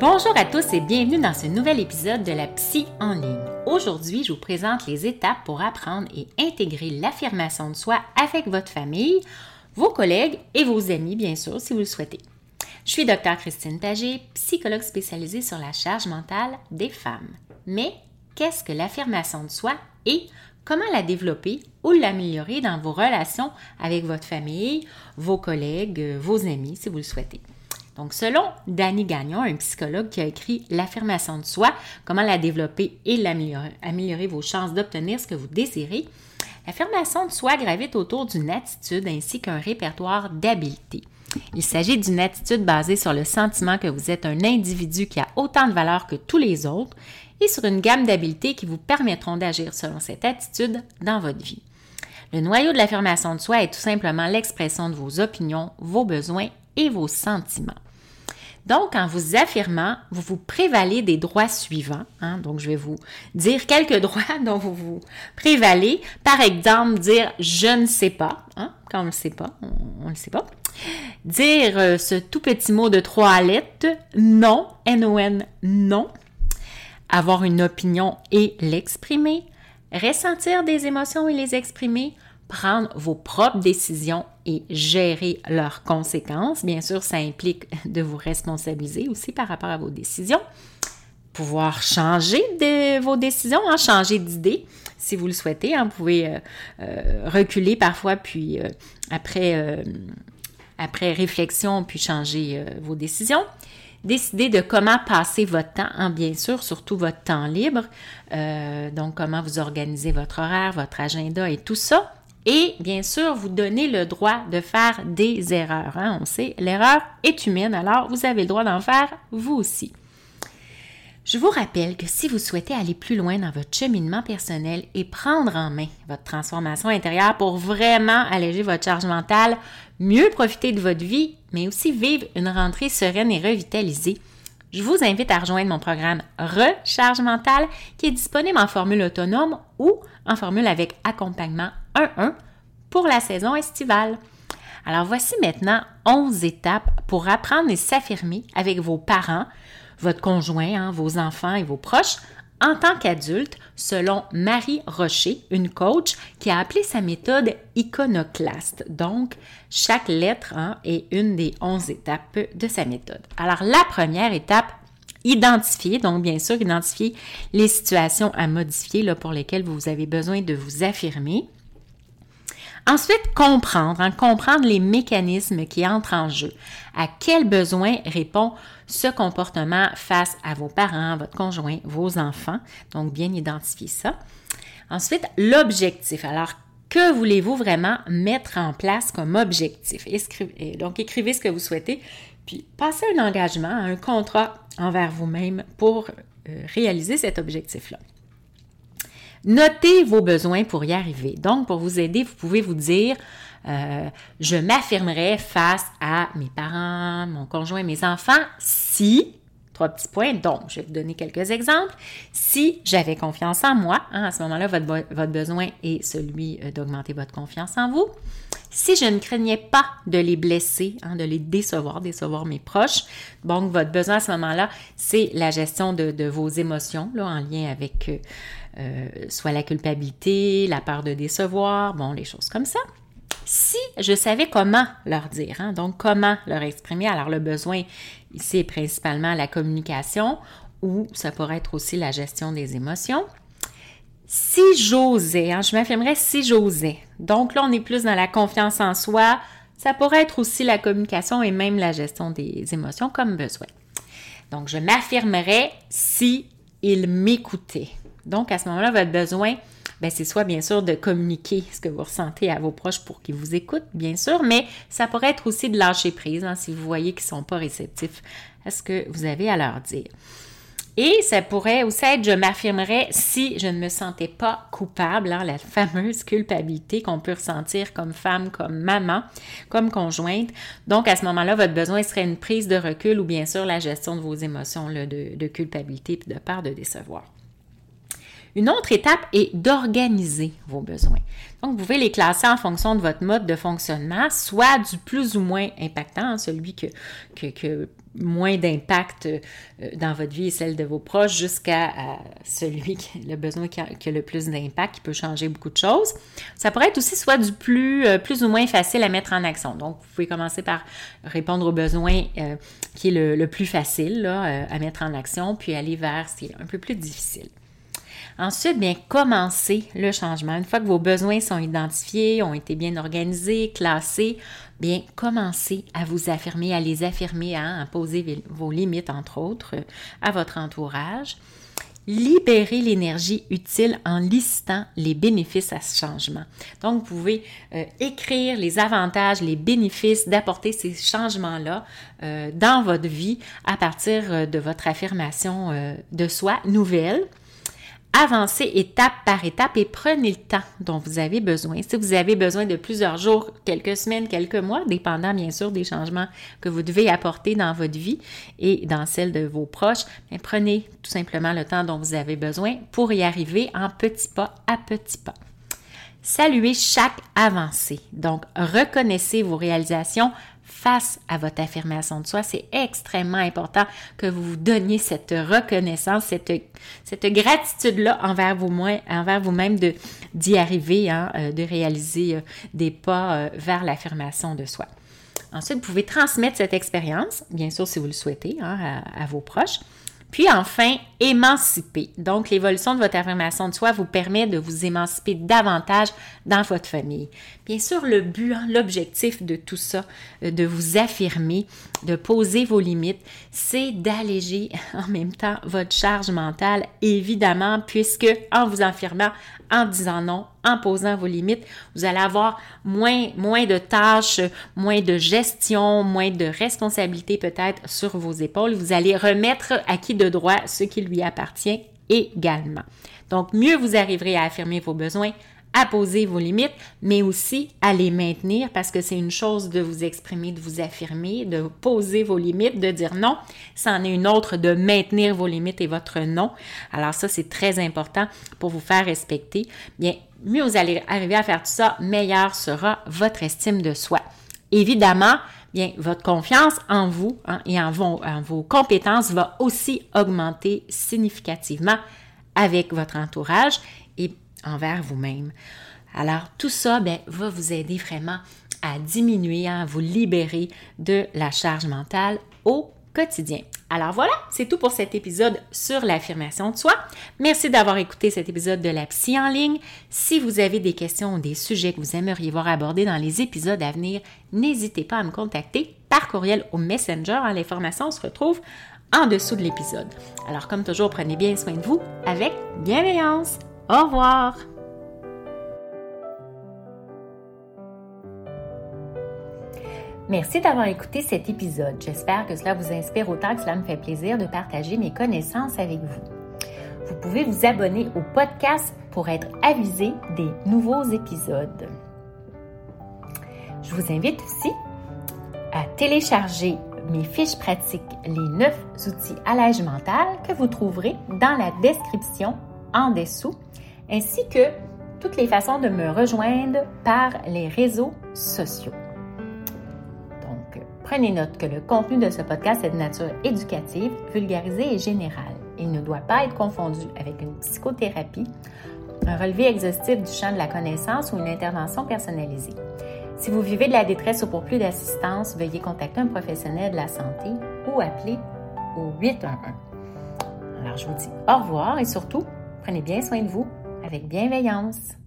Bonjour à tous et bienvenue dans ce nouvel épisode de la Psy en ligne. Aujourd'hui, je vous présente les étapes pour apprendre et intégrer l'affirmation de soi avec votre famille, vos collègues et vos amis, bien sûr, si vous le souhaitez. Je suis Dr Christine Pagé, psychologue spécialisée sur la charge mentale des femmes. Mais qu'est-ce que l'affirmation de soi et comment la développer ou l'améliorer dans vos relations avec votre famille, vos collègues, vos amis, si vous le souhaitez? Donc, selon Danny Gagnon, un psychologue qui a écrit L'affirmation de soi, comment la développer et l'améliorer, améliorer vos chances d'obtenir ce que vous désirez, l'affirmation de soi gravite autour d'une attitude ainsi qu'un répertoire d'habiletés. Il s'agit d'une attitude basée sur le sentiment que vous êtes un individu qui a autant de valeur que tous les autres et sur une gamme d'habiletés qui vous permettront d'agir selon cette attitude dans votre vie. Le noyau de l'affirmation de soi est tout simplement l'expression de vos opinions, vos besoins et vos sentiments. Donc, en vous affirmant, vous vous prévalez des droits suivants. Hein. Donc, je vais vous dire quelques droits dont vous vous prévalez. Par exemple, dire je ne sais pas. Hein. Quand on ne le sait pas, on ne le sait pas. Dire euh, ce tout petit mot de trois lettres, non, N-O-N, non. Avoir une opinion et l'exprimer. Ressentir des émotions et les exprimer prendre vos propres décisions et gérer leurs conséquences. Bien sûr, ça implique de vous responsabiliser aussi par rapport à vos décisions. Pouvoir changer de vos décisions, hein, changer d'idée si vous le souhaitez. Hein. vous pouvez euh, euh, reculer parfois, puis euh, après, après réflexion, puis changer vos décisions décider de comment passer votre temps, hein, bien sûr, surtout votre temps libre, donc comment vous organisez votre horaire, votre agenda et tout ça. Et bien sûr, vous donnez le droit de faire des erreurs. Hein. On sait, l'erreur est humaine, alors vous avez le droit d'en faire vous aussi. Je vous rappelle que si vous souhaitez aller plus loin dans votre cheminement personnel et prendre en main votre transformation intérieure pour vraiment alléger votre charge mentale, mieux profiter de votre vie, mais aussi vivre une rentrée sereine et revitalisée, je vous invite à rejoindre mon programme Recharge mentale qui est disponible en formule autonome ou en formule avec accompagnement 1-1 pour la saison estivale. Alors voici maintenant 11 étapes pour apprendre et s'affirmer avec vos parents, votre conjoint, hein, vos enfants et vos proches en tant qu'adulte, selon Marie Rocher, une coach qui a appelé sa méthode iconoclaste. Donc, chaque lettre hein, est une des 11 étapes de sa méthode. Alors, la première étape, identifier, donc bien sûr, identifier les situations à modifier là, pour lesquelles vous avez besoin de vous affirmer. Ensuite, comprendre, hein, comprendre les mécanismes qui entrent en jeu. À quel besoin répond ce comportement face à vos parents, votre conjoint, vos enfants? Donc, bien identifier ça. Ensuite, l'objectif. Alors, que voulez-vous vraiment mettre en place comme objectif? donc, écrivez ce que vous souhaitez, puis passez un engagement, un contrat envers vous-même pour euh, réaliser cet objectif-là. Notez vos besoins pour y arriver. Donc, pour vous aider, vous pouvez vous dire, euh, je m'affirmerai face à mes parents, mon conjoint, mes enfants si, petits points. Donc, je vais vous donner quelques exemples. Si j'avais confiance en moi, hein, à ce moment-là, votre, votre, besoin est celui euh, d'augmenter votre confiance en vous. Si je ne craignais pas de les blesser, hein, de les décevoir, décevoir mes proches, donc votre besoin à ce moment-là, c'est la gestion de, vos émotions là, en lien avec euh, euh, soit la culpabilité, la peur de décevoir, bon, les choses comme ça. Si je savais comment leur dire, hein, donc comment leur exprimer, alors le besoin ici principalement la communication ou ça pourrait être aussi la gestion des émotions. Si j'osais, hein, je m'affirmerais si j'osais. Donc là, on est plus dans la confiance en soi. Ça pourrait être aussi la communication et même la gestion des émotions comme besoin. Donc, je m'affirmerais si il m'écoutait. Donc, à ce moment-là, votre besoin, ben, c'est soit bien sûr de communiquer ce que vous ressentez à vos proches pour qu'ils vous écoutent, bien sûr, mais ça pourrait être aussi de lâcher prise hein, si vous voyez qu'ils ne sont pas réceptifs à ce que vous avez à leur dire. Et ça pourrait aussi être je m'affirmerais si je ne me sentais pas coupable, hein, la fameuse culpabilité qu'on peut ressentir comme femme, comme maman, comme conjointe. Donc à ce moment-là, votre besoin serait une prise de recul ou bien sûr la gestion de vos émotions de, culpabilité et de peur de décevoir. Une autre étape est d'organiser vos besoins. Donc, vous pouvez les classer en fonction de votre mode de fonctionnement, soit du plus ou moins impactant, celui que, que, moins d'impact euh, dans votre vie et celle de vos proches, jusqu'à celui qui le besoin qui a, le plus d'impact, qui peut changer beaucoup de choses. Ça pourrait être aussi soit du plus, euh, plus ou moins facile à mettre en action. Donc, vous pouvez commencer par répondre aux besoins euh, qui est le, plus facile à mettre en action, puis aller vers ce qui est un peu plus difficile. Ensuite, bien, commencez le changement. Une fois que vos besoins sont identifiés, ont été bien organisés, classés, bien, commencez à vous affirmer, à les affirmer, hein, à poser vos limites, entre autres, euh, à votre entourage. Libérez l'énergie utile en listant les bénéfices à ce changement. Donc, vous pouvez euh, écrire les avantages, les bénéfices d'apporter ces changements-là euh, dans votre vie à partir de votre affirmation de soi nouvelle avancez étape par étape et prenez le temps dont vous avez besoin. Si vous avez besoin de plusieurs jours, quelques semaines, quelques mois, dépendant bien sûr des changements que vous devez apporter dans votre vie et dans celle de vos proches, prenez tout simplement le temps dont vous avez besoin pour y arriver en petits pas à petits pas. Saluez chaque avancée. Donc, reconnaissez vos réalisations, face à votre affirmation de soi. C'est extrêmement important que vous vous donniez cette reconnaissance, cette, gratitude-là envers vous-même, envers vous-même de, d'y arriver, hein, euh, de réaliser euh, des pas euh, vers l'affirmation de soi. Ensuite, vous pouvez transmettre cette expérience, bien sûr si vous le souhaitez, hein, à, vos proches. Puis enfin, émanciper. Donc, l'évolution de votre affirmation de soi vous permet de vous émanciper davantage dans votre famille. Bien sûr, le but, hein, l'objectif de tout ça, euh, de vous affirmer, de poser vos limites, c'est d'alléger en même temps votre charge mentale, évidemment, puisque en vous affirmant, en disant non, en posant vos limites, vous allez avoir moins, de tâches, moins de gestion, moins de responsabilités peut-être sur vos épaules. Vous allez remettre à qui de droit ce qui lui appartient également. Donc, mieux vous arriverez à affirmer vos besoins, à poser vos limites, mais aussi à les maintenir parce que c'est une chose de vous exprimer, de vous affirmer, de poser vos limites, de dire non. C'en est une autre de maintenir vos limites et votre non. Alors ça, c'est très important pour vous faire respecter. Bien, mieux vous allez arriver à faire tout ça, meilleure sera votre estime de soi. Évidemment, bien, votre confiance en vous hein, et en vos, en vos compétences va aussi augmenter significativement avec votre entourage et envers vous-même. Alors, tout ça ben, va vous aider vraiment à diminuer, à vous libérer de la charge mentale au quotidien. Alors voilà, c'est tout pour cet épisode sur l'affirmation de soi. Merci d'avoir écouté cet épisode de la psy en ligne. Si vous avez des questions ou des sujets que vous aimeriez voir abordés dans les épisodes à venir, n'hésitez pas à me contacter par courriel ou Messenger. L'information se retrouve en dessous de l'épisode. Alors comme toujours, prenez bien soin de vous avec bienveillance. Au revoir! Merci d'avoir écouté cet épisode. J'espère que cela vous inspire autant que cela me fait plaisir de partager mes connaissances avec vous. Vous pouvez vous abonner au podcast pour être avisé des nouveaux épisodes. Je vous invite aussi à télécharger mes fiches pratiques, les 9 outils allège mental que vous trouverez dans la description en dessous, ainsi que toutes les façons de me rejoindre par les réseaux sociaux. Donc, prenez note que le contenu de ce podcast est de nature éducative, vulgarisée et générale. Il ne doit pas être confondu avec une psychothérapie, un relevé exhaustif du champ de la connaissance ou une intervention personnalisée. Si vous vivez de la détresse ou pour plus d'assistance, veuillez contacter un professionnel de la santé ou appeler au 811. Alors, je vous dis au revoir et surtout, prenez bien soin de vous avec bienveillance.